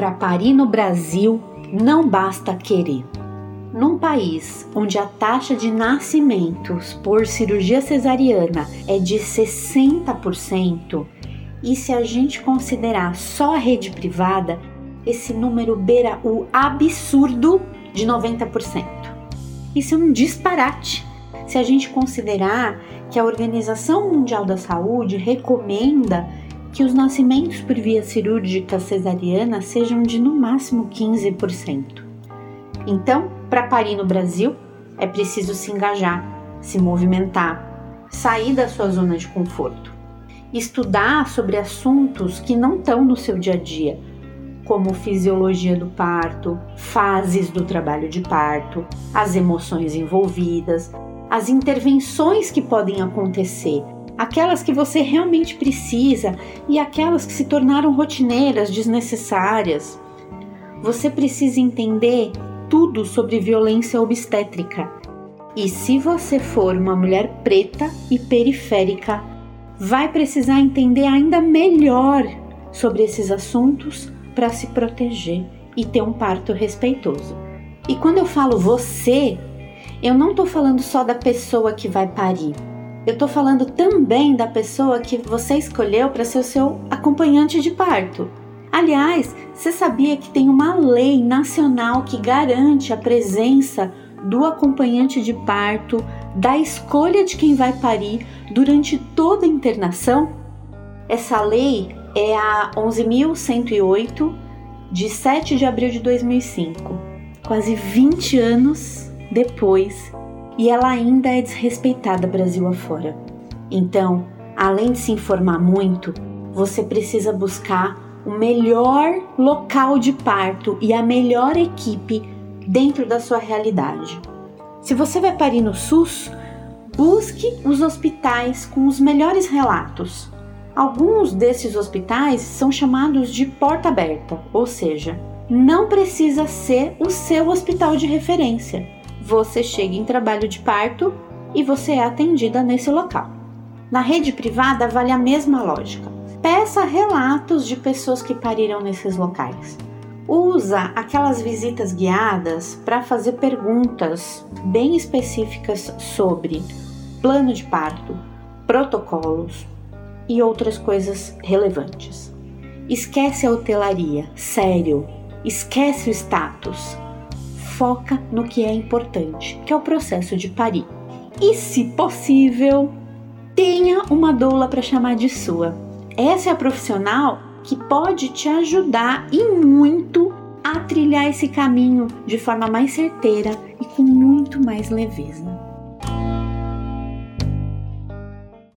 Para parir no Brasil, não basta querer. Num país onde a taxa de nascimentos por cirurgia cesariana é de 60%, e se a gente considerar só a rede privada, esse número beira o absurdo de 90%. Isso é um disparate. Se a gente considerar que a Organização Mundial da Saúde recomenda que os nascimentos por via cirúrgica cesariana sejam de no máximo 15%. Então, para parir no Brasil, é preciso se engajar, se movimentar, sair da sua zona de conforto, estudar sobre assuntos que não estão no seu dia a dia, como fisiologia do parto, fases do trabalho de parto, as emoções envolvidas, as intervenções que podem acontecer, aquelas que você realmente precisa e aquelas que se tornaram rotineiras, desnecessárias. Você precisa entender tudo sobre violência obstétrica. E se você for uma mulher preta e periférica, vai precisar entender ainda melhor sobre esses assuntos para se proteger e ter um parto respeitoso. E quando eu falo você, eu não estou falando só da pessoa que vai parir. Eu estou falando também da pessoa que você escolheu para ser o seu acompanhante de parto. Aliás, você sabia que tem uma lei nacional que garante a presença do acompanhante de parto, da escolha de quem vai parir durante toda a internação? Essa lei é a 11.108 de 7 de abril de 2005, quase 20 anos depois e ela ainda é desrespeitada Brasil afora. Então, além de se informar muito, você precisa buscar o melhor local de parto e a melhor equipe dentro da sua realidade. Se você vai parir no SUS, busque os hospitais com os melhores relatos. Alguns desses hospitais são chamados de porta aberta, ou seja, não precisa ser o seu hospital de referência você chega em trabalho de parto e você é atendida nesse local. Na rede privada vale a mesma lógica. Peça relatos de pessoas que pariram nesses locais. Usa aquelas visitas guiadas para fazer perguntas bem específicas sobre plano de parto, protocolos e outras coisas relevantes. Esquece a hotelaria, sério, esquece o status, foca no que é importante, que é o processo de parir. E, se possível, tenha uma doula para chamar de sua. Essa é a profissional que pode te ajudar e muito a trilhar esse caminho de forma mais certeira e com muito mais leveza.